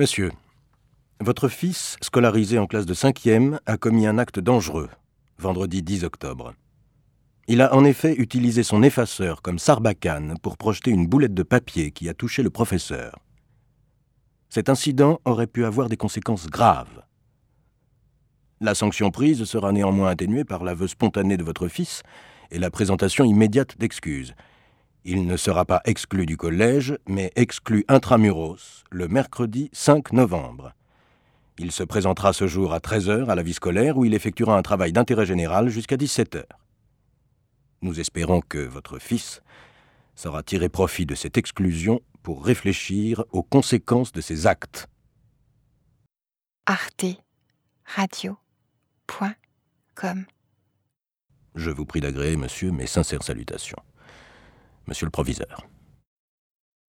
Monsieur, votre fils, scolarisé en classe de cinquième, a commis un acte dangereux, vendredi 10 octobre. Il a en effet utilisé son effaceur comme sarbacane pour projeter une boulette de papier qui a touché le professeur. Cet incident aurait pu avoir des conséquences graves. La sanction prise sera néanmoins atténuée par l'aveu spontané de votre fils et la présentation immédiate d'excuses. Il ne sera pas exclu du collège, mais exclu intramuros le mercredi 5 novembre. Il se présentera ce jour à 13h à la vie scolaire où il effectuera un travail d'intérêt général jusqu'à 17h. Nous espérons que votre fils saura tirer profit de cette exclusion pour réfléchir aux conséquences de ses actes. Arte Radio.com Je vous prie d'agréer, monsieur, mes sincères salutations monsieur le proviseur.